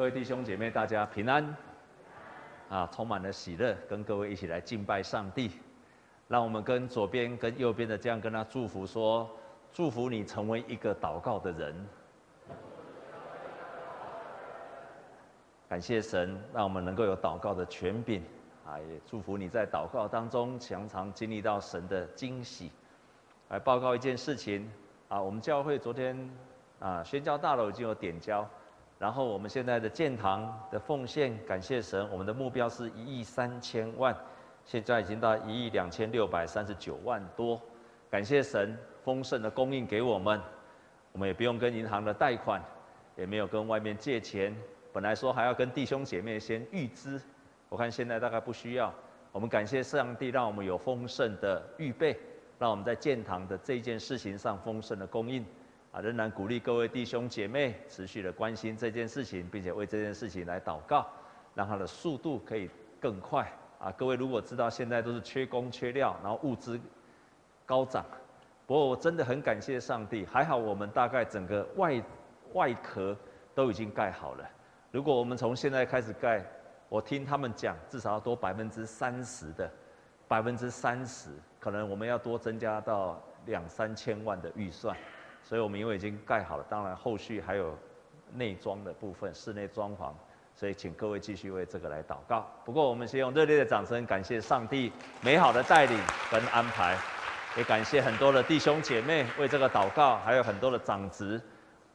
各位弟兄姐妹，大家平安，啊，充满了喜乐，跟各位一起来敬拜上帝。让我们跟左边跟右边的这样跟他祝福说：祝福你成为一个祷告的人。感谢神，让我们能够有祷告的权柄，啊，也祝福你在祷告当中常常经历到神的惊喜。来报告一件事情，啊，我们教会昨天啊宣教大楼已经有点交，然后我们现在的建堂的奉献，感谢神，我们的目标是一亿三千万，现在已经到一亿两千六百三十九万多，感谢神丰盛的供应给我们，我们也不用跟银行的贷款，也没有跟外面借钱。本来说还要跟弟兄姐妹先预支，我看现在大概不需要。我们感谢上帝，让我们有丰盛的预备，让我们在建堂的这件事情上丰盛的供应。啊，仍然鼓励各位弟兄姐妹持续的关心这件事情，并且为这件事情来祷告，让它的速度可以更快。啊，各位如果知道现在都是缺工缺料，然后物资高涨，不过我真的很感谢上帝，还好我们大概整个外外壳都已经盖好了。如果我们从现在开始盖，我听他们讲，至少要多百分之三十的，百分之三十，可能我们要多增加到两三千万的预算。所以我们因为已经盖好了，当然后续还有内装的部分，室内装潢，所以请各位继续为这个来祷告。不过我们先用热烈的掌声感谢上帝美好的带领跟安排，也感谢很多的弟兄姐妹为这个祷告，还有很多的长执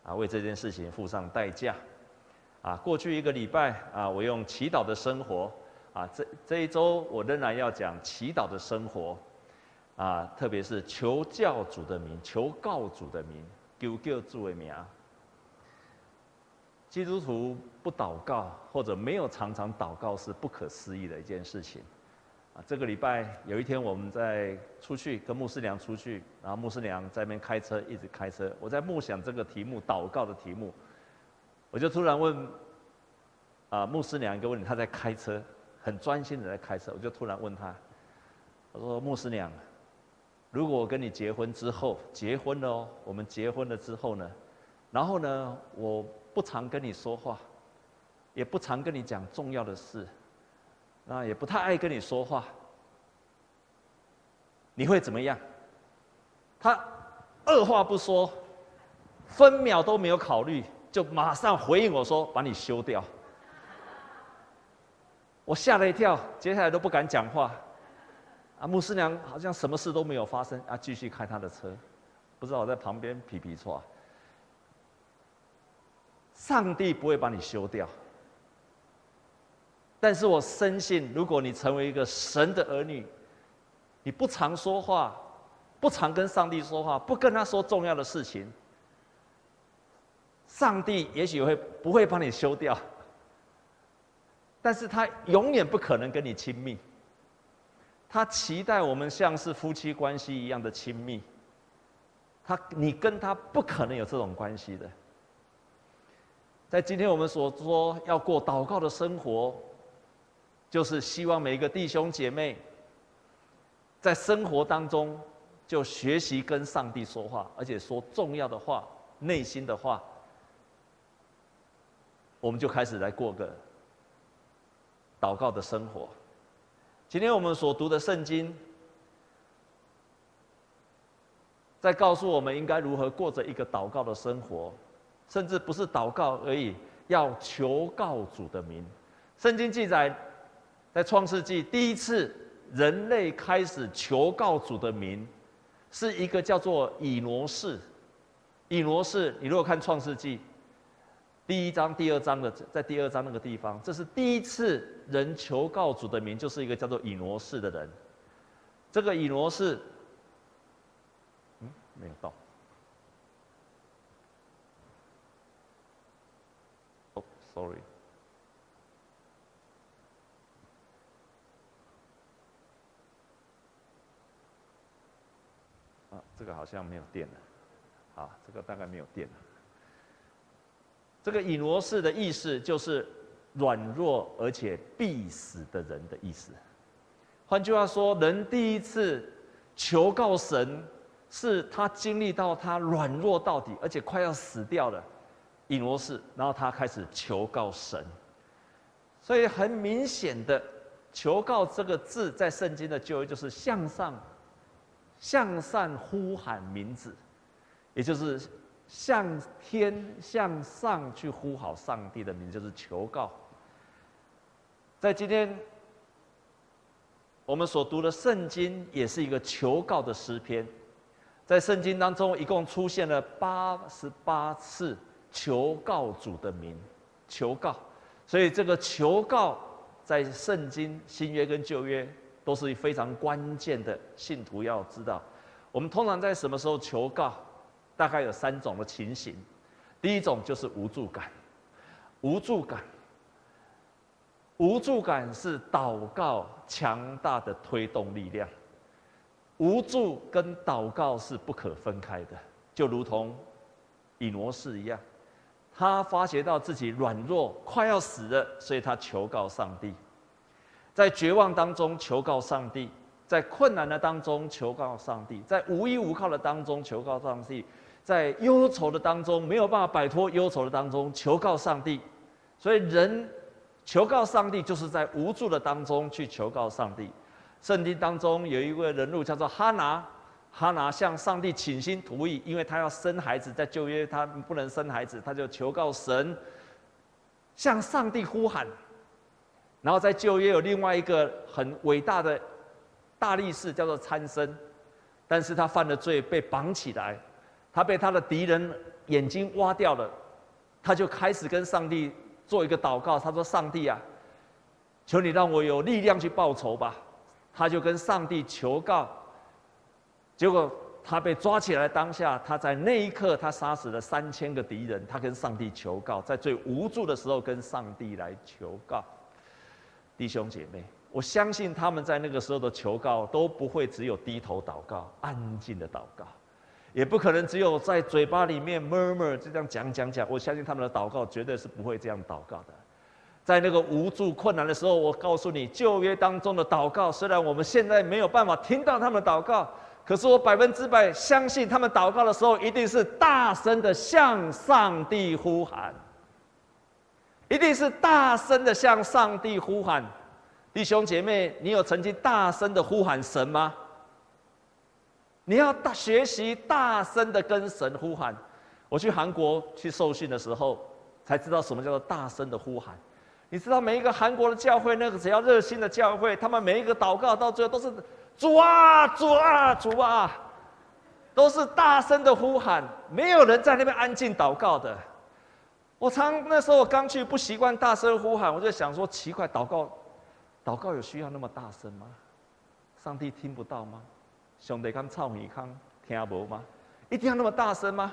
啊为这件事情付上代价。啊，过去一个礼拜啊，我用祈祷的生活啊，这这一周我仍然要讲祈祷的生活啊，特别是求教主的名，求告主的名，求救主的名。基督徒不祷告或者没有常常祷告是不可思议的一件事情啊。这个礼拜有一天我们在出去跟牧师娘出去，然后牧师娘在那边开车，一直开车，我在默想这个题目，祷告的题目。我就突然问，啊，牧师娘一个问题，她在开车，很专心的在开车。我就突然问她，我说：“牧师娘，如果我跟你结婚之后，结婚了哦，我们结婚了之后呢，然后呢，我不常跟你说话，也不常跟你讲重要的事，那也不太爱跟你说话，你会怎么样？”他二话不说，分秒都没有考虑。就马上回应我说：“把你休掉。”我吓了一跳，接下来都不敢讲话。啊，牧师娘好像什么事都没有发生啊，继续开他的车，不知道我在旁边皮皮剉。上帝不会把你休掉，但是我深信，如果你成为一个神的儿女，你不常说话，不常跟上帝说话，不跟他说重要的事情。上帝也许会不会帮你休掉，但是他永远不可能跟你亲密。他期待我们像是夫妻关系一样的亲密。他，你跟他不可能有这种关系的。在今天我们所说要过祷告的生活，就是希望每一个弟兄姐妹在生活当中就学习跟上帝说话，而且说重要的话、内心的话。我们就开始来过个祷告的生活。今天我们所读的圣经，在告诉我们应该如何过着一个祷告的生活，甚至不是祷告而已，要求告主的名。圣经记载，在创世纪第一次人类开始求告主的名，是一个叫做以挪士。以挪士，你如果看创世纪。第一章、第二章的，在第二章那个地方，这是第一次人求告主的名，就是一个叫做以挪士的人。这个以挪士，嗯，没有到。哦，sorry。啊，这个好像没有电了。啊，这个大概没有电了。这个以挪士的意思就是软弱而且必死的人的意思。换句话说，人第一次求告神，是他经历到他软弱到底，而且快要死掉了，以挪士，然后他开始求告神。所以很明显的，求告这个字在圣经的旧约就是向上、向上呼喊名字，也就是向天、向上去呼好上帝的名，就是求告。在今天我们所读的圣经，也是一个求告的诗篇。在圣经当中，一共出现了八十八次求告主的名，求告。所以，这个求告在圣经新约跟旧约都是非常关键的。信徒要知道，我们通常在什么时候求告？大概有三种的情形。第一种就是无助感，无助感，无助感是祷告强大的推动力量。无助跟祷告是不可分开的，就如同以挪士一样。他发觉到自己软弱，快要死了，所以他求告上帝，在绝望当中求告上帝，在困难的当中求告上帝，在无依无靠的当中求告上帝，在忧愁的当中没有办法摆脱忧愁的当中求告上帝。所以人求告上帝，就是在无助的当中去求告上帝。圣经当中有一位人物叫做哈拿。哈拿向上帝倾心吐意，因为他要生孩子，在旧约他不能生孩子，他就求告神，向上帝呼喊。然后在旧约有另外一个很伟大的大力士，叫做参孙，但是他犯了罪，被绑起来，他被他的敌人眼睛挖掉了，他就开始跟上帝做一个祷告，他说：“上帝啊，求你让我有力量去报仇吧。”他就跟上帝求告。结果他被抓起来当下，他在那一刻，他杀死了三千个敌人。他跟上帝求告，在最无助的时候跟上帝来求告。弟兄姐妹，我相信他们在那个时候的求告都不会只有低头祷告、安静的祷告，也不可能只有在嘴巴里面 murmur 就这样讲讲讲。我相信他们的祷告绝对是不会这样祷告的。在那个无助困难的时候，我告诉你，旧约当中的祷告，虽然我们现在没有办法听到他们祷告。可是我百分之百相信，他们祷告的时候一定是大声的向上帝呼喊，一定是大声的向上帝呼喊。弟兄姐妹，你有曾经大声的呼喊神吗？你要大学习大声的跟神呼喊。我去韩国去受训的时候，才知道什么叫做大声的呼喊。你知道每一个韩国的教会，那个只要热心的教会，他们每一个祷告到最后都是。主啊，主啊，主啊，都是大声的呼喊，没有人在那边安静祷告的。我常那时候我刚去不习惯大声呼喊，我就想说奇怪，祷告，祷告有需要那么大声吗？上帝听不到吗？兄弟刚操你康听不吗？一定要那么大声吗？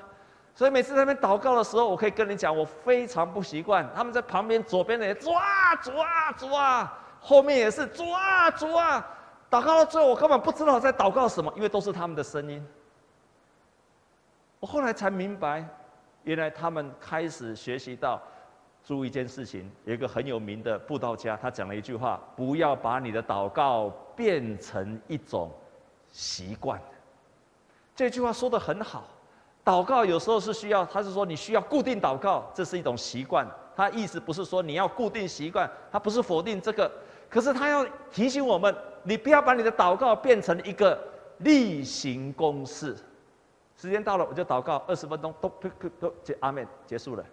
所以每次在那边祷告的时候，我可以跟你讲，我非常不习惯。他们在旁边左边的，主啊，主啊，主啊，后面也是主啊，主啊。祷告到最后，我根本不知道在祷告什么，因为都是他们的声音。我后来才明白，原来他们开始学习到，注意一件事情，有一个很有名的布道家，他讲了一句话：不要把你的祷告变成一种习惯。这句话说得很好，祷告有时候是需要，他是说你需要固定祷告，这是一种习惯。他意思不是说你要固定习惯，他不是否定这个，可是他要提醒我们。你不要把你的祷告变成一个例行公事。时间到了，我就祷告二十分钟，都阿门，结束了。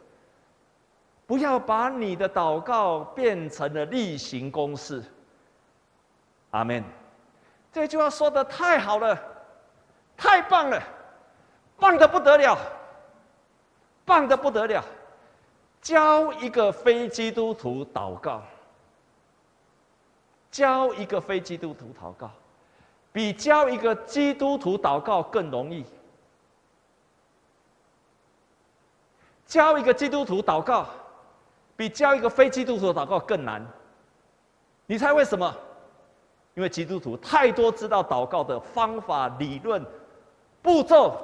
不要把你的祷告变成了例行公事。阿门。这句话说的太好了，太棒了，棒的不得了，棒的不得了。教一个非基督徒祷告。教一个非基督徒祷告，比教一个基督徒祷告更容易。教一个基督徒祷告，比教一个非基督徒祷告更难。你猜为什么？因为基督徒太多知道祷告的方法、理论、步骤，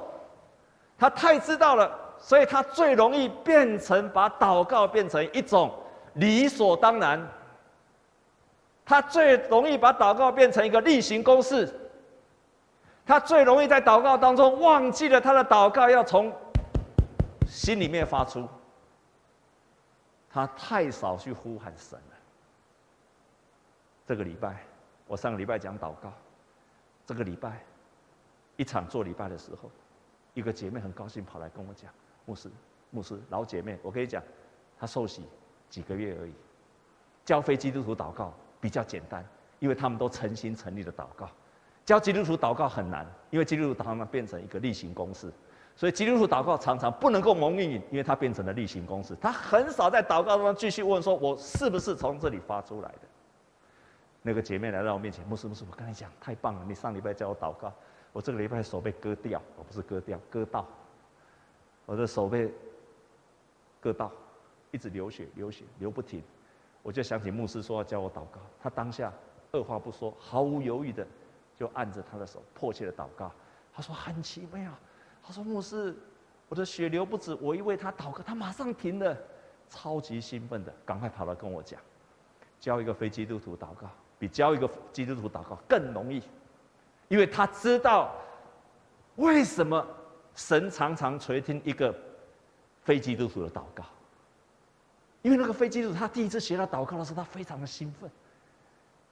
他太知道了，所以他最容易变成把祷告变成一种理所当然。他最容易把祷告变成一个例行公事，他最容易在祷告当中忘记了他的祷告要从心里面发出，他太少去呼喊神了。这个礼拜，我上个礼拜讲祷告，这个礼拜一场做礼拜的时候，一个姐妹很高兴跑来跟我讲：“牧师，牧师，老姐妹，我跟你讲，她受洗几个月而已，教非基督徒祷告比较简单，因为他们都诚心诚意的祷告。教基督徒祷告很难，因为基督徒祷告变成一个例行公事。”所以基督徒祷告常常不能够蒙应允，因为他变成了例行公事。他很少在祷告中继续问说：“我是不是从这里发出来的？”那个姐妹来到我面前，牧师牧师，我跟你讲，太棒了！你上礼拜叫我祷告，我这个礼拜手被割掉，我不是割掉，割到，我的手被割到，一直流血，流血，流不停。我就想起牧师说要叫我祷告，他当下二话不说，毫无犹豫的就按着他的手，迫切的祷告。他说很奇妙。他说：“牧师，我的血流不止，我一为他祷告，他马上停了，超级兴奋的，赶快跑来跟我讲，教一个非基督徒祷告，比教一个基督徒祷告更容易，因为他知道为什么神常常垂听一个非基督徒的祷告，因为那个非基督徒他第一次学到祷告的时候，他非常的兴奋，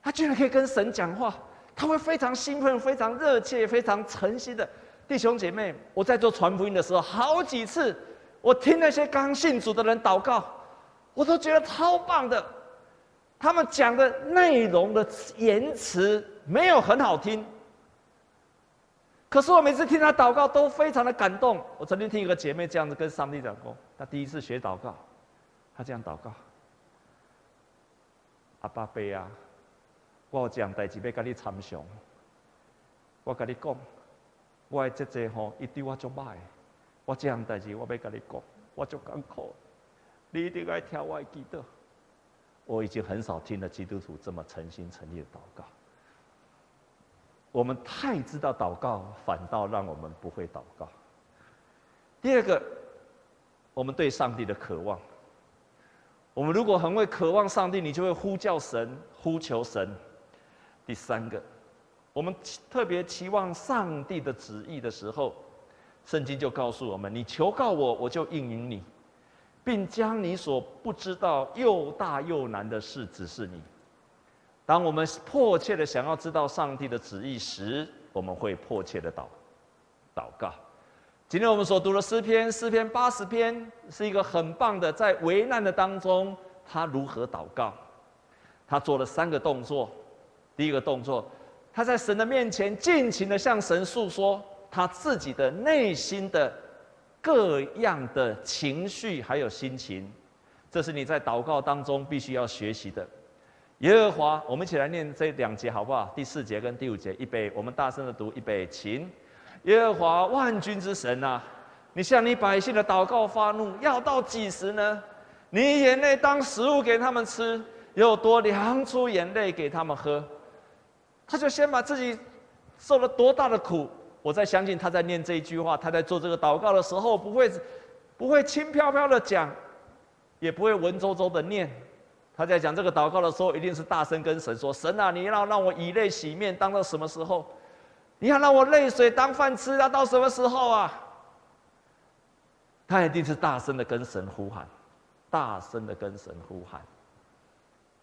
他居然可以跟神讲话，他会非常兴奋、非常热切、非常诚心的。”弟兄姐妹，我在做传福音的时候，好几次我听那些刚信主的人祷告，我都觉得超棒的。他们讲的内容的言辞没有很好听，可是我每次听他祷告都非常的感动。我曾经听一个姐妹这样子跟上帝讲过，她第一次学祷告，她这样祷告：“阿爸爸啊，我有这样代志要跟你参详，我跟你讲。”我的姐姐吼，伊对我足歹，我这样代志我要跟你讲，我足艰苦，你一定要听我的祈祷。我已经很少听了基督徒这么诚心诚意的祷告。我们太知道祷告，反倒让我们不会祷告。第二个，我们对上帝的渴望。我们如果很会渴望上帝，你就会呼叫神、呼求神。第三个。我们特别期望上帝的旨意的时候，圣经就告诉我们：你求告我，我就应允你，并将你所不知道又大又难的事指示你。当我们迫切的想要知道上帝的旨意时，我们会迫切的祷祷告。今天我们所读的诗篇，诗篇八十篇，是一个很棒的，在危难的当中，他如何祷告？他做了三个动作。第一个动作。他在神的面前尽情的向神诉说他自己的内心的各样的情绪还有心情，这是你在祷告当中必须要学习的。耶和华，我们一起来念这两节好不好？第四节跟第五节，预备，我们大声的读，预备，请。耶和华万军之神啊，你向你百姓的祷告发怒，要到几时呢？你眼泪当食物给他们吃，又多量出眼泪给他们喝。他就先把自己受了多大的苦，我在相信他在念这一句话，他在做这个祷告的时候，不会不会轻飘飘的讲，也不会文绉绉的念。他在讲这个祷告的时候，一定是大声跟神说：“神啊，你要让我以泪洗面，当到什么时候？你要让我泪水当饭吃，要到什么时候啊？”他一定是大声的跟神呼喊，大声的跟神呼喊。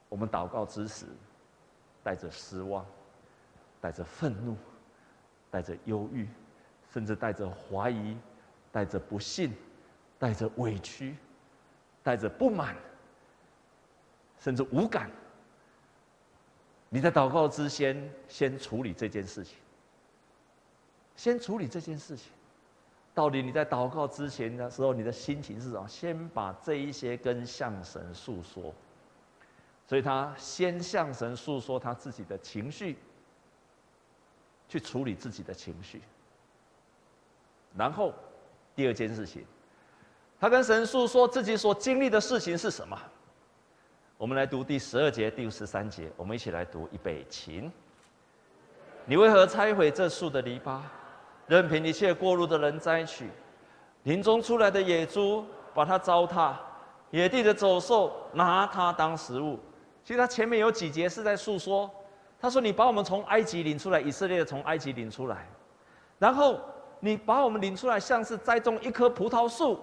我们祷告之时，带着失望。带着愤怒，带着忧郁，甚至带着怀疑，带着不信，带着委屈，带着不满，甚至无感。你在祷告之前，先处理这件事情。先处理这件事情。到底你在祷告之前的时候，你的心情是什么？先把这一些跟向神诉说。所以他先向神诉说他自己的情绪。去处理自己的情绪，然后第二件事情，他跟神诉说自己所经历的事情是什么？我们来读第十二节、第十三节，我们一起来读，一备，请。你为何拆毁这树的篱笆，任凭一切过路的人摘取？林中出来的野猪把它糟蹋，野地的走兽拿它当食物。其实他前面有几节是在诉说。他说：“你把我们从埃及领出来，以色列从埃及领出来，然后你把我们领出来，像是栽种一棵葡萄树。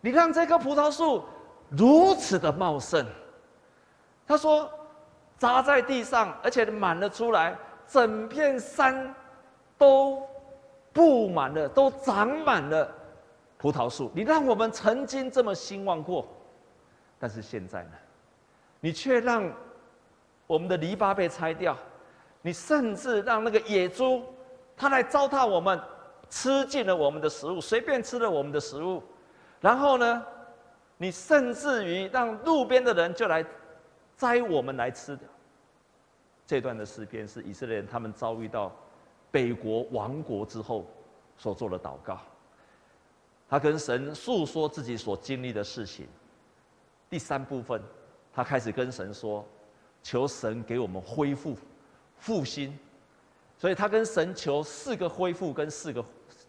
你看这棵葡萄树，如此的茂盛。他说，扎在地上，而且满了出来，整片山都布满了，都长满了葡萄树。你让我们曾经这么兴旺过，但是现在呢？你却让我们的篱笆被拆掉，你甚至让那个野猪，它来糟蹋我们，吃尽了我们的食物，随便吃了我们的食物，然后呢，你甚至于让路边的人就来摘我们来吃的。这段的诗篇是以色列人他们遭遇到北国亡国之后所做的祷告，他跟神诉说自己所经历的事情。第三部分。他开始跟神说：“求神给我们恢复、复兴。”所以他跟神求四个恢复，跟四个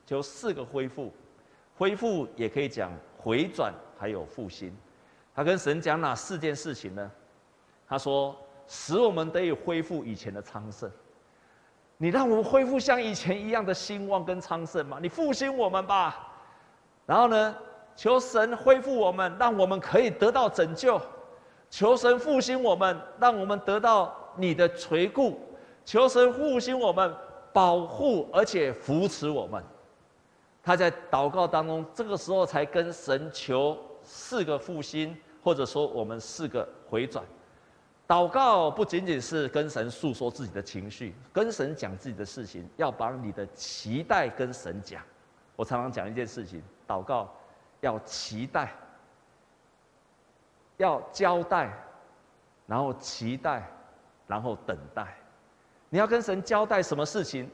求四个恢复。恢复也可以讲回转，还有复兴。他跟神讲哪四件事情呢？他说：“使我们得以恢复以前的昌盛。你让我们恢复像以前一样的兴旺跟昌盛嘛？你复兴我们吧。然后呢，求神恢复我们，让我们可以得到拯救。”求神复兴我们，让我们得到你的垂顾；求神复兴我们，保护而且扶持我们。他在祷告当中，这个时候才跟神求四个复兴，或者说我们四个回转。祷告不仅仅是跟神诉说自己的情绪，跟神讲自己的事情，要把你的期待跟神讲。我常常讲一件事情：祷告要期待。要交代，然后期待，然后等待。你要跟神交代什么事情？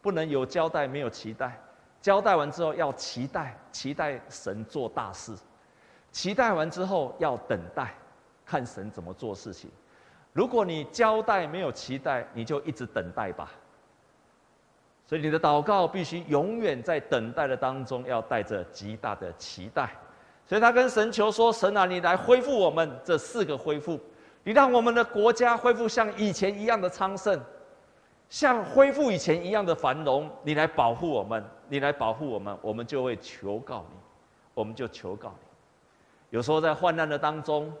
不能有交代没有期待。交代完之后要期待，期待神做大事。期待完之后要等待，看神怎么做事情。如果你交代没有期待，你就一直等待吧。所以你的祷告必须永远在等待的当中，要带着极大的期待。所以他跟神求说：“神啊，你来恢复我们这四个恢复，你让我们的国家恢复像以前一样的昌盛，像恢复以前一样的繁荣。你来保护我们，你来保护我们，我们就会求告你，我们就求告你。有时候在患难的当中，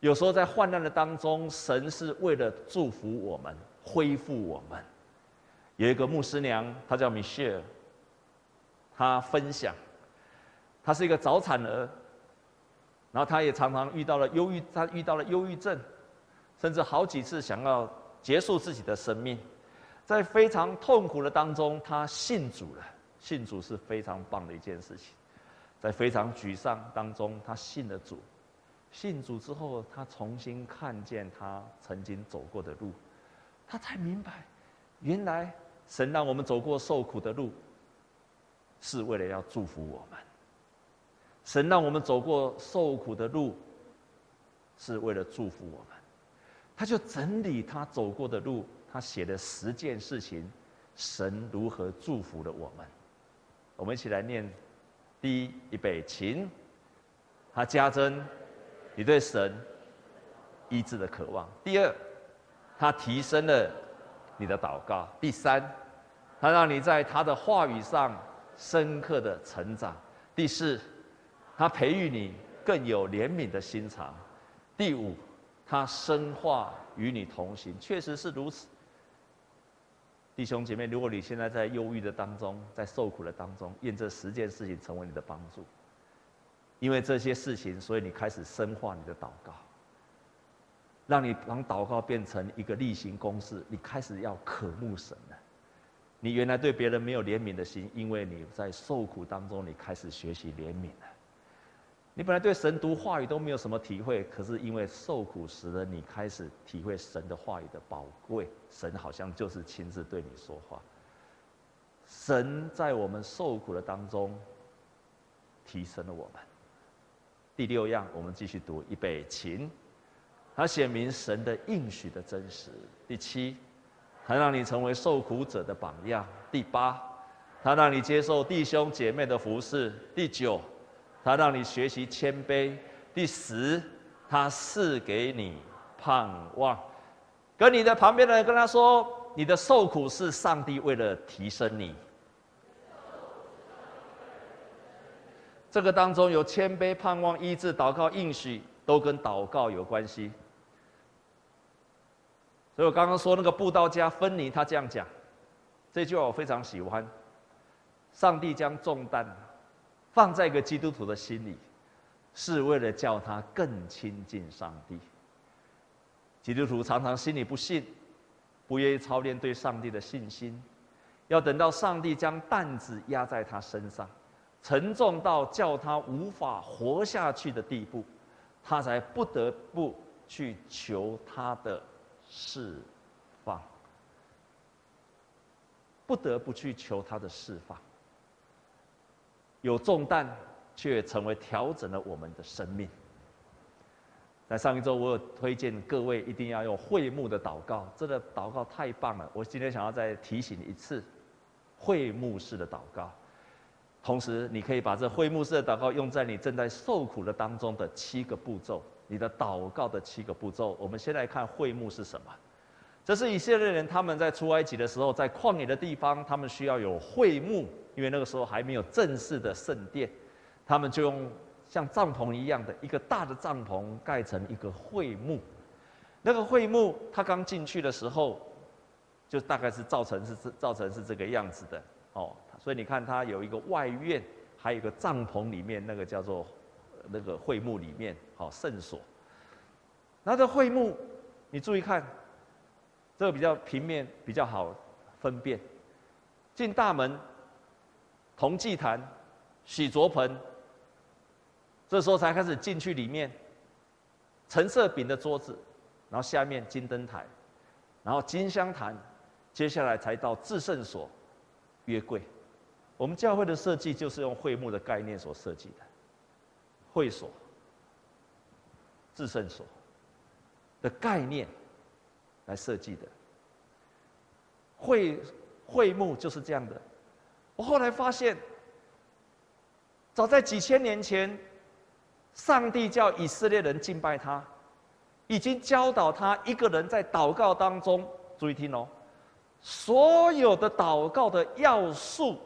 有时候在患难的当中，神是为了祝福我们，恢复我们。有一个牧师娘，她叫米歇尔，她分享。”她是一个早产儿，然后她也常常遇到了忧郁，她遇到了忧郁症，甚至好几次想要结束自己的生命，在非常痛苦的当中，他信主了。信主是非常棒的一件事情，在非常沮丧当中，他信了主。信主之后，他重新看见他曾经走过的路，他才明白，原来神让我们走过受苦的路，是为了要祝福我们。神让我们走过受苦的路，是为了祝福我们。他就整理他走过的路，他写了十件事情，神如何祝福了我们。我们一起来念：第一，预备，起。他加增你对神医治的渴望；第二，他提升了你的祷告；第三，他让你在他的话语上深刻的成长；第四。他培育你更有怜悯的心肠。第五，他深化与你同行，确实是如此。弟兄姐妹，如果你现在在忧郁的当中，在受苦的当中，愿这十件事情成为你的帮助。因为这些事情，所以你开始深化你的祷告，让你让祷告变成一个例行公事。你开始要渴慕神了。你原来对别人没有怜悯的心，因为你在受苦当中，你开始学习怜悯了。你本来对神读话语都没有什么体会，可是因为受苦使得你开始体会神的话语的宝贵。神好像就是亲自对你说话。神在我们受苦的当中提升了我们。第六样，我们继续读预备，请。他显明神的应许的真实。第七，他让你成为受苦者的榜样。第八，他让你接受弟兄姐妹的服侍。第九。他让你学习谦卑。第十，他赐给你盼望。跟你的旁边的人跟他说：“你的受苦是上帝为了提升你。”这个当中有谦卑、盼望、医治、祷告、应许，都跟祷告有关系。所以我刚刚说那个布道家芬尼，他这样讲，这句话我非常喜欢。上帝将重担放在一个基督徒的心里，是为了叫他更亲近上帝。基督徒常常心里不信，不愿意操练对上帝的信心，要等到上帝将担子压在他身上，沉重到叫他无法活下去的地步，他才不得不去求他的释放，不得不去求他的释放。有重担，却成为调整了我们的生命。在上一周，我有推荐各位一定要用会幕的祷告，这个祷告太棒了。我今天想要再提醒一次，会幕式的祷告。同时，你可以把这会幕式的祷告用在你正在受苦的当中的七个步骤，你的祷告的七个步骤。我们先来看会幕是什么？这是以色列人他们在出埃及的时候，在旷野的地方，他们需要有会幕。因为那个时候还没有正式的圣殿，他们就用像帐篷一样的一个大的帐篷盖成一个会幕。那个会幕，他刚进去的时候，就大概是造成是造成是这个样子的哦。所以你看，它有一个外院，还有一个帐篷里面，那个叫做那个会幕里面，好圣所。那这会幕，你注意看，这个比较平面比较好分辨，进大门。铜祭坛、洗濯盆，这时候才开始进去里面。橙色饼的桌子，然后下面金灯台，然后金香坛，接下来才到至圣所、约柜。我们教会的设计就是用会幕的概念所设计的，会所、至圣所的概念来设计的。会会幕就是这样的。我后来发现，早在几千年前，上帝叫以色列人敬拜他，已经教导他一个人在祷告当中，注意听哦，所有的祷告的要素，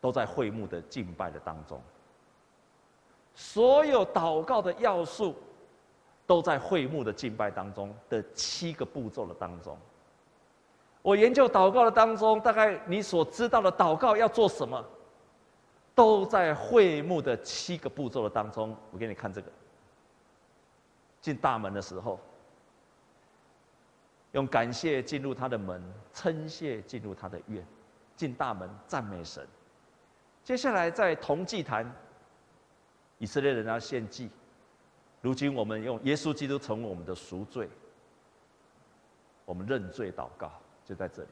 都在会幕的敬拜的当中。所有祷告的要素，都在会幕的敬拜当中的七个步骤的当中。我研究祷告的当中，大概你所知道的祷告要做什么，都在会幕的七个步骤的当中。我给你看这个：进大门的时候，用感谢进入他的门，称谢进入他的院，进大门赞美神。接下来在同祭坛，以色列人要献祭。如今我们用耶稣基督成为我们的赎罪，我们认罪祷告。就在这里，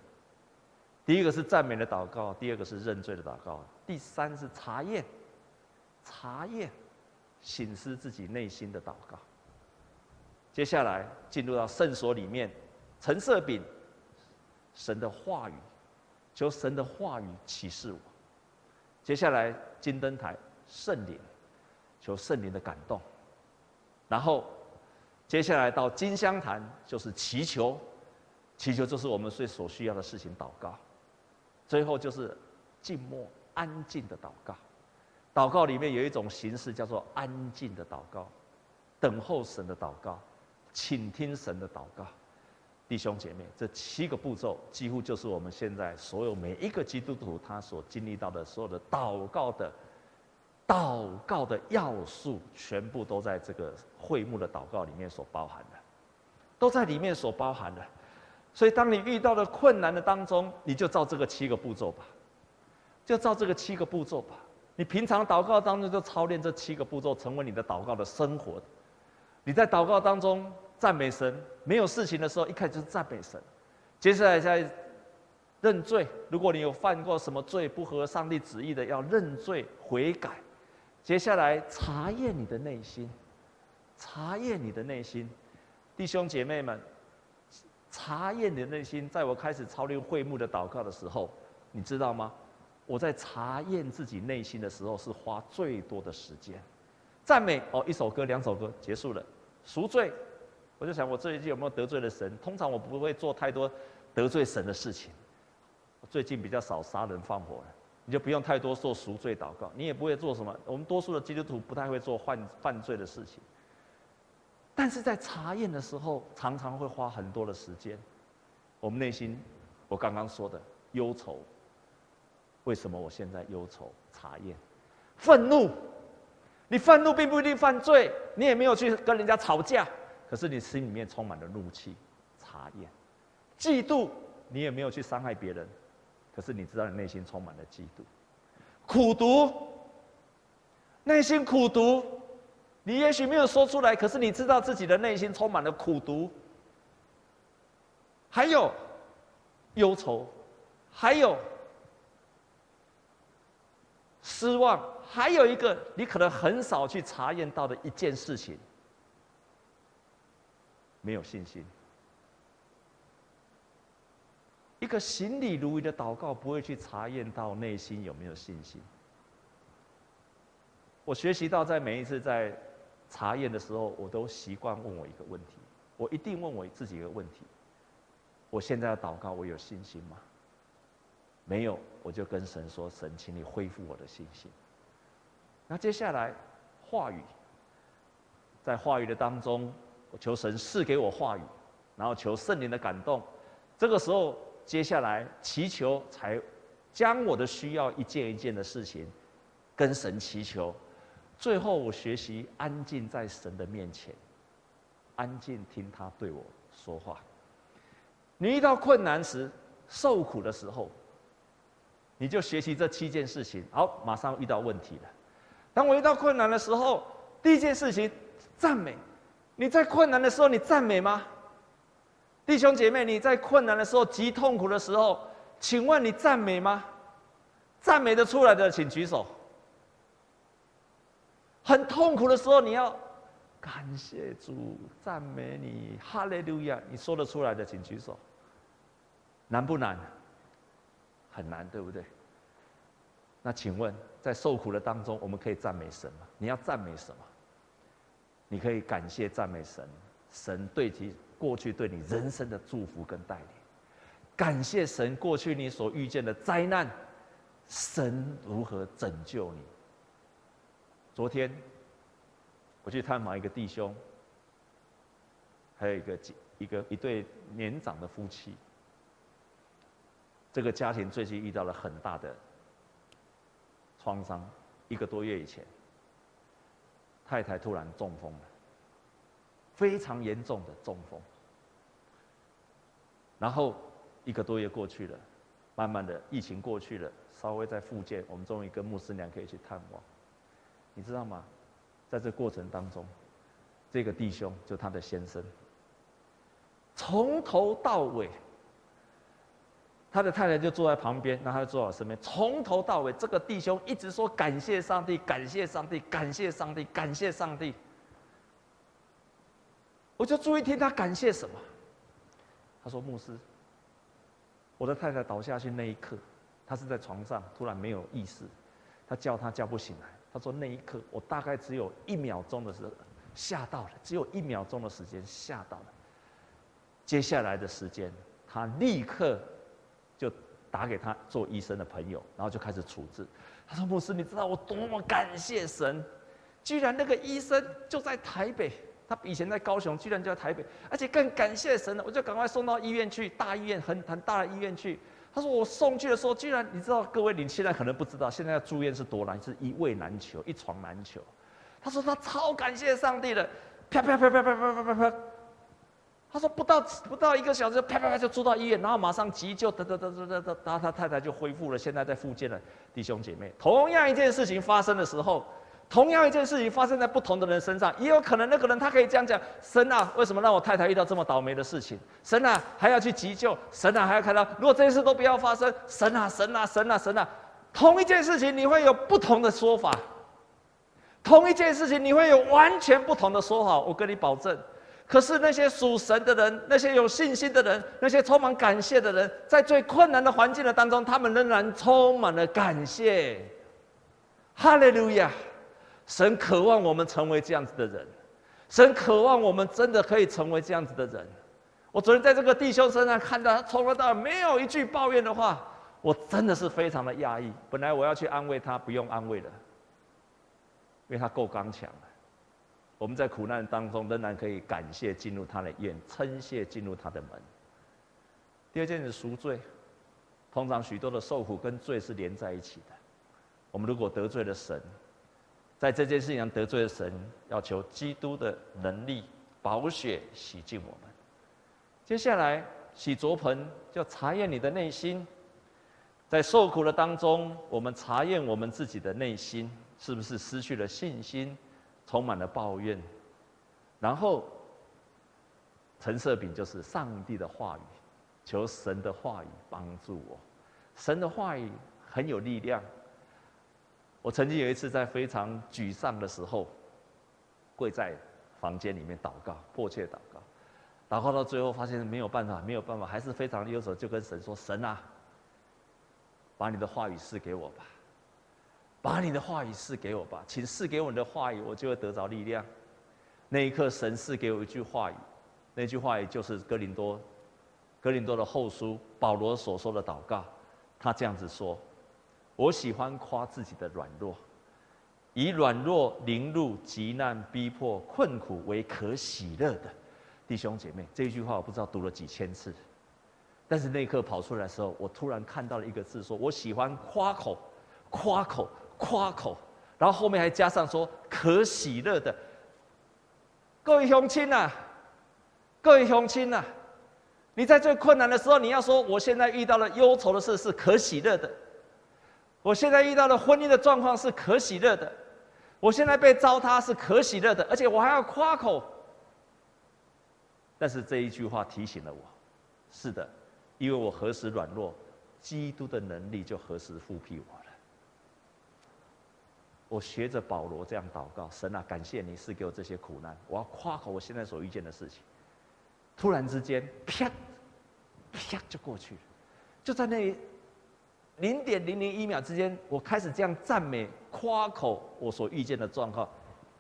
第一个是赞美的祷告，第二个是认罪的祷告，第三是查验，查验，省思自己内心的祷告。接下来进入到圣所里面，陈设饼，神的话语，求神的话语启示我。接下来金灯台，圣灵，求圣灵的感动。然后接下来到金香坛，就是祈求。祈求就是我们最所需要的事情，祷告。最后就是静默、安静的祷告。祷告里面有一种形式叫做安静的祷告，等候神的祷告，倾听神的祷告。弟兄姐妹，这七个步骤几乎就是我们现在所有每一个基督徒他所经历到的所有的祷告的祷告的要素，全部都在这个会幕的祷告里面所包含的，都在里面所包含的。所以，当你遇到了困难的当中，你就照这个七个步骤吧，就照这个七个步骤吧。你平常祷告当中就操练这七个步骤，成为你的祷告的生活。你在祷告当中赞美神，没有事情的时候，一开始就是赞美神。接下来再认罪，如果你有犯过什么罪不合上帝旨意的，要认罪悔改。接下来查验你的内心，查验你的内心，弟兄姐妹们。查验你的内心，在我开始操练会幕的祷告的时候，你知道吗？我在查验自己内心的时候，是花最多的时间。赞美哦，一首歌、两首歌结束了。赎罪，我就想我这一季有没有得罪了神？通常我不会做太多得罪神的事情。我最近比较少杀人放火了，你就不用太多做赎罪祷告，你也不会做什么。我们多数的基督徒不太会做犯犯罪的事情，但是在查验的时候，常常会花很多的时间。我们内心，我刚刚说的忧愁，为什么我现在忧愁？查验，愤怒，你愤怒并不一定犯罪，你也没有去跟人家吵架，可是你心里面充满了怒气。查验，嫉妒，你也没有去伤害别人。可是你知道，你内心充满了嫉妒、苦毒，内心苦毒，你也许没有说出来，可是你知道自己的内心充满了苦毒，还有忧愁，还有失望，还有一个你可能很少去查验到的一件事情，没有信心。一个行礼如仪的祷告，不会去查验到内心有没有信心。我学习到，在每一次在查验的时候，我都习惯问我一个问题：我一定问我自己一个问题，我现在要祷告，我有信心吗？没有，我就跟神说：“神，请你恢复我的信心。”那接下来话语，在话语的当中，我求神赐给我话语，然后求圣灵的感动。这个时候。接下来祈求，才将我的需要一件一件的事情跟神祈求。最后，我学习安静在神的面前，安静听他对我说话。你遇到困难时、受苦的时候，你就学习这七件事情。好，马上遇到问题了。当我遇到困难的时候，第一件事情，赞美。你在困难的时候，你赞美吗？弟兄姐妹，你在困难的时候、极痛苦的时候，请问你赞美吗？赞美的出来的，请举手。很痛苦的时候，你要感谢主、赞美你，哈利路亚！你说得出来的，请举手。难不难？很难，对不对？那请问，在受苦的当中，我们可以赞美神吗？你要赞美什么？你可以感谢、赞美神，神对其。过去对你人生的祝福跟带领，感谢神过去你所遇见的灾难，神如何拯救你？昨天我去探访一个弟兄，还有一个一个一对年长的夫妻，这个家庭最近遇到了很大的创伤，一个多月以前，太太突然中风了。非常严重的中风，然后一个多月过去了，慢慢的疫情过去了，稍微在复健，我们终于跟牧师娘可以去探望。你知道吗？在这过程当中，这个弟兄就他的先生，从头到尾，他的太太就坐在旁边，然后他就坐在我身边，从头到尾，这个弟兄一直说感谢上帝，感谢上帝，感谢上帝，感谢上帝。我就注意听他感谢什么。他说：“牧师，我的太太倒下去那一刻，她是在床上，突然没有意识，他叫她叫不醒来。他说那一刻，我大概只有一秒钟的时候吓到了，只有一秒钟的时间吓到了。接下来的时间，他立刻就打给他做医生的朋友，然后就开始处置。他说：牧师，你知道我多么感谢神，居然那个医生就在台北。”他以前在高雄，居然就在台北，而且更感谢神了，我就赶快送到医院去，大医院很很大的医院去。他说我送去的时候，居然你知道，各位你现在可能不知道，现在住院是多难，是一位难求，一床难求。他说他超感谢上帝的，啪啪啪啪啪啪啪啪啪。他说不到不到一个小时，啪啪啪就住到医院，然后马上急救，哒哒哒哒哒哒，然后他太太就恢复了，现在在复健了。弟兄姐妹，同样一件事情发生的时候。同样一件事情发生在不同的人身上，也有可能那个人他可以这样讲：神啊，为什么让我太太遇到这么倒霉的事情？神啊，还要去急救，神啊，还要看到，如果这些事都不要发生，神啊，神啊，神啊，神啊！同一件事情你会有不同的说法，同一件事情你会有完全不同的说法，我跟你保证。可是那些属神的人，那些有信心的人，那些充满感谢的人，在最困难的环境的当中，他们仍然充满了感谢。哈利路亚。神渴望我们成为这样子的人，神渴望我们真的可以成为这样子的人。我昨天在这个弟兄身上看到他从头到尾没有一句抱怨的话，我真的是非常的压抑。本来我要去安慰他，不用安慰了，因为他够刚强了。我们在苦难当中仍然可以感谢进入他的院，称谢进入他的门。第二件事赎罪，通常许多的受苦跟罪是连在一起的。我们如果得罪了神，在这件事情上得罪了神，要求基督的能力、宝血洗净我们。接下来洗濯盆，就查验你的内心。在受苦的当中，我们查验我们自己的内心，是不是失去了信心？充满了抱怨，然后陈设饼就是上帝的话语，求神的话语帮助我。神的话语很有力量。我曾经有一次在非常沮丧的时候，跪在房间里面祷告，迫切祷告，祷告到最后发现没有办法，没有办法，还是非常忧愁，就跟神说：“神啊，把你的话语赐给我吧。”把你的话语赐给我吧，请赐给我你的话语，我就会得着力量。那一刻，神赐给我一句话语，那句话语就是哥林多，哥林多的后书保罗所说的祷告。他这样子说：“我喜欢夸自己的软弱，以软弱、凌辱、急难、逼迫、困苦为可喜乐的弟兄姐妹。”这一句话我不知道读了几千次，但是那一刻跑出来的时候，我突然看到了一个字，说：“我喜欢夸口，夸口。”夸口，然后后面还加上说可喜乐的。各位乡亲呐，各位乡亲呐，你在最困难的时候，你要说我现在遇到了忧愁的事是可喜乐的，我现在遇到的婚姻的状况是可喜乐的，我现在被糟蹋是可喜乐的，而且我还要夸口。但是这一句话提醒了我，是的，因为我何时软弱，基督的能力就何时覆庇我了。我学着保罗这样祷告：神啊，感谢你赐给我这些苦难，我要夸口我现在所遇见的事情。突然之间，啪，啪就过去了，就在那里零点零零一秒之间，我开始这样赞美夸口我所遇见的状况，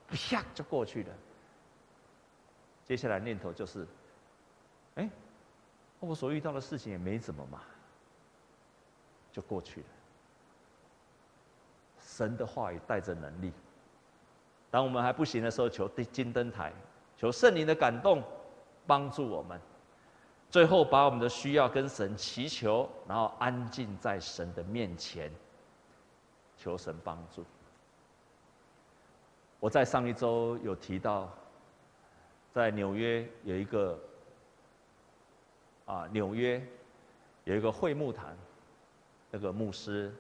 啪就过去了。接下来念头就是：哎，我所遇到的事情也没怎么嘛，就过去了。神的话语带着能力。当我们还不行的时候，求金灯台，求圣灵的感动，帮助我们。最后，把我们的需要跟神祈求，然后安静在神的面前，求神帮助。我在上一周有提到，在纽约有一个啊，纽约有一个会幕坛，那个牧师。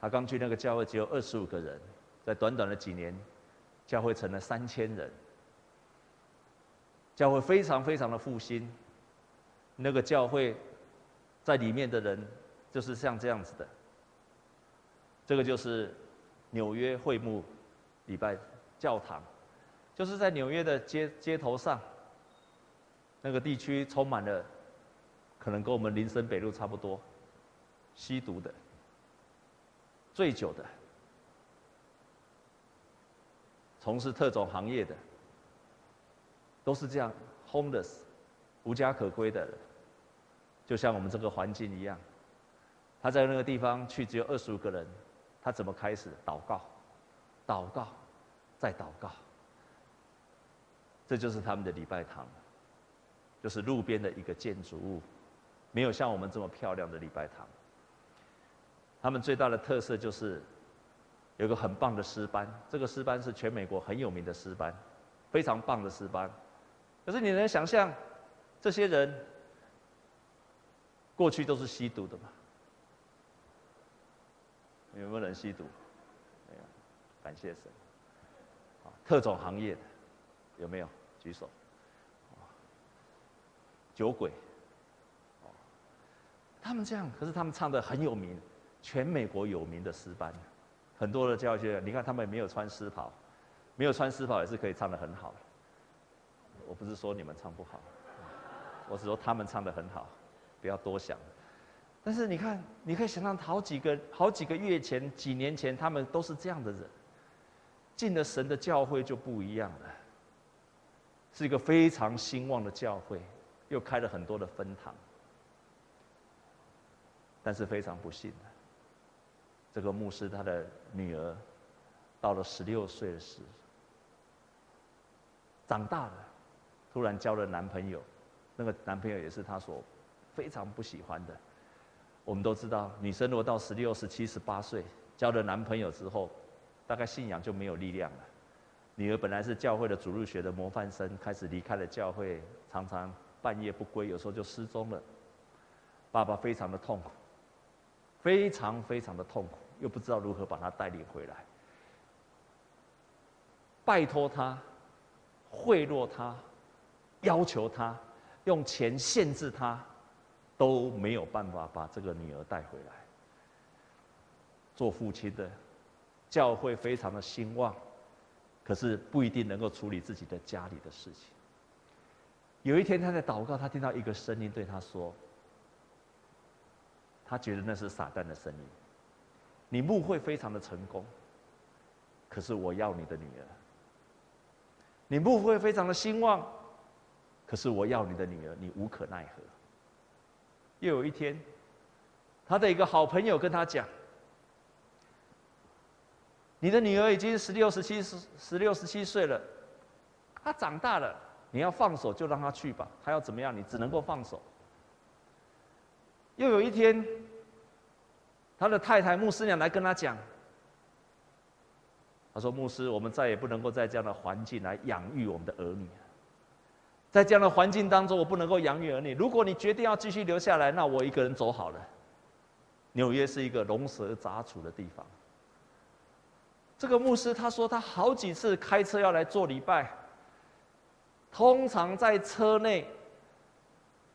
他刚去那个教会，只有二十五个人，在短短的几年，教会成了三千人。教会非常非常的复兴，那个教会，在里面的人就是像这样子的。这个就是纽约会幕礼拜教堂，就是在纽约的街街头上，那个地区充满了，可能跟我们林森北路差不多，吸毒的。醉酒的，从事特种行业的，都是这样，homeless，无家可归的人，就像我们这个环境一样。他在那个地方去只有二十五个人，他怎么开始祷告？祷告，再祷告。这就是他们的礼拜堂，就是路边的一个建筑物，没有像我们这么漂亮的礼拜堂。他们最大的特色就是有个很棒的诗班，这个诗班是全美国很有名的诗班，非常棒的诗班。可是你能想象，这些人过去都是吸毒的嘛？有没有人吸毒？没有，感谢神。特种行业的有没有？举手。酒鬼。他们这样，可是他们唱的很有名。全美国有名的诗班，很多的教学，你看他们没有穿诗袍，没有穿诗袍也是可以唱的很好。我不是说你们唱不好，我是说他们唱的很好，不要多想。但是你看，你可以想象好几个好几个月前、几年前，他们都是这样的人，进了神的教会就不一样了，是一个非常兴旺的教会，又开了很多的分堂。但是非常不幸的，这个牧师他的女儿到了十六岁时，长大了，突然交了男朋友，那个男朋友也是她所非常不喜欢的。我们都知道，女生如果到十六、十七、十八岁交了男朋友之后，大概信仰就没有力量了。女儿本来是教会的主日学的模范生，开始离开了教会，常常半夜不归，有时候就失踪了。爸爸非常的痛苦，非常非常的痛苦，又不知道如何把她带领回来。拜托他，贿赂他，要求他，用钱限制他。都没有办法把这个女儿带回来。做父亲的，教会非常的兴旺，可是不一定能够处理自己的家里的事情。有一天他在祷告，他听到一个声音对他说：“他觉得那是撒旦的声音。你牧会非常的成功，可是我要你的女儿。你牧会非常的兴旺，可是我要你的女儿，你无可奈何。”又有一天，他的一个好朋友跟他讲：“你的女儿已经十六、十七、十十六、十七岁了，她长大了，你要放手就让她去吧。她要怎么样，你只能够放手。”又有一天，他的太太牧师娘来跟他讲：“他说，牧师，我们再也不能够在这样的环境来养育我们的儿女。”在这样的环境当中，我不能够养育儿女。如果你决定要继续留下来，那我一个人走好了。纽约是一个龙蛇杂处的地方。这个牧师他说，他好几次开车要来做礼拜，通常在车内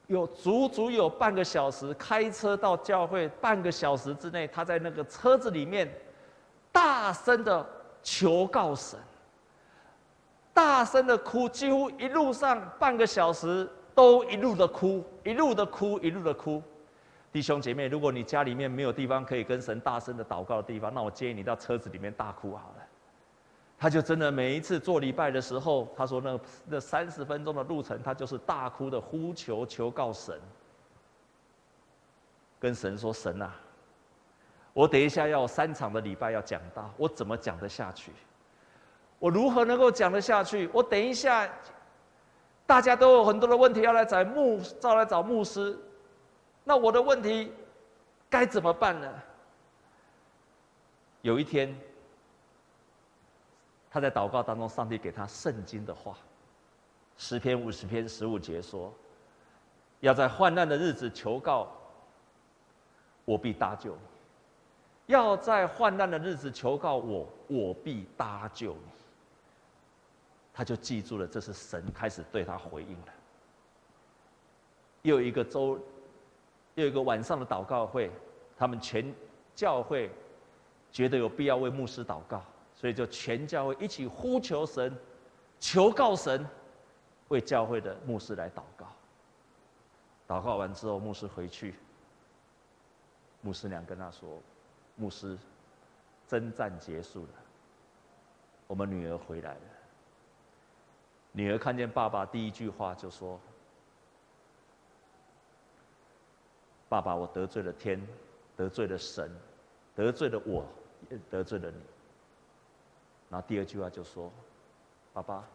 有足足有半个小时，开车到教会半个小时之内，他在那个车子里面大声的求告神。大声的哭，几乎一路上半个小时都一路的哭，一路的哭，一路的哭。弟兄姐妹，如果你家里面没有地方可以跟神大声的祷告的地方，那我建议你到车子里面大哭好了。他就真的每一次做礼拜的时候，他说那那三十分钟的路程，他就是大哭的呼求求告神，跟神说：“神啊，我等一下要三场的礼拜要讲到，我怎么讲得下去？”我如何能够讲得下去？我等一下，大家都有很多的问题要来找牧，找来找牧师，那我的问题该怎么办呢？有一天，他在祷告当中，上帝给他圣经的话，十篇五十篇十五节说：“要在患难的日子求告，我必搭救；要在患难的日子求告我，我必搭救。”他就记住了，这是神开始对他回应了。又一个周，又一个晚上的祷告会，他们全教会觉得有必要为牧师祷告，所以就全教会一起呼求神，求告神，为教会的牧师来祷告。祷告完之后，牧师回去，牧师娘跟他说：“牧师，征战结束了，我们女儿回来了。”女儿看见爸爸，第一句话就说：“爸爸，我得罪了天，得罪了神，得罪了我，也得罪了你。”然后第二句话就说：“爸爸，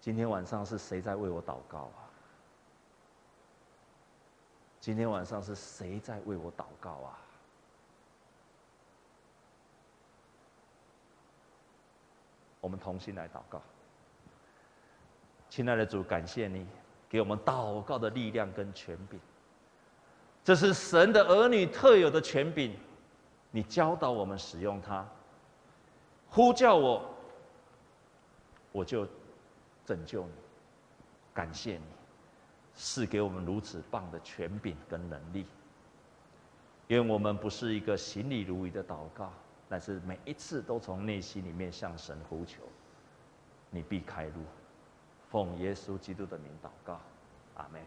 今天晚上是谁在为我祷告啊？今天晚上是谁在为我祷告啊？”我们同心来祷告。亲爱的主，感谢你给我们祷告的力量跟权柄，这是神的儿女特有的权柄。你教导我们使用它，呼叫我，我就拯救你。感谢你，赐给我们如此棒的权柄跟能力。因为我们不是一个行礼如仪的祷告，但是每一次都从内心里面向神呼求，你必开路。奉耶稣基督的名祷告，阿门。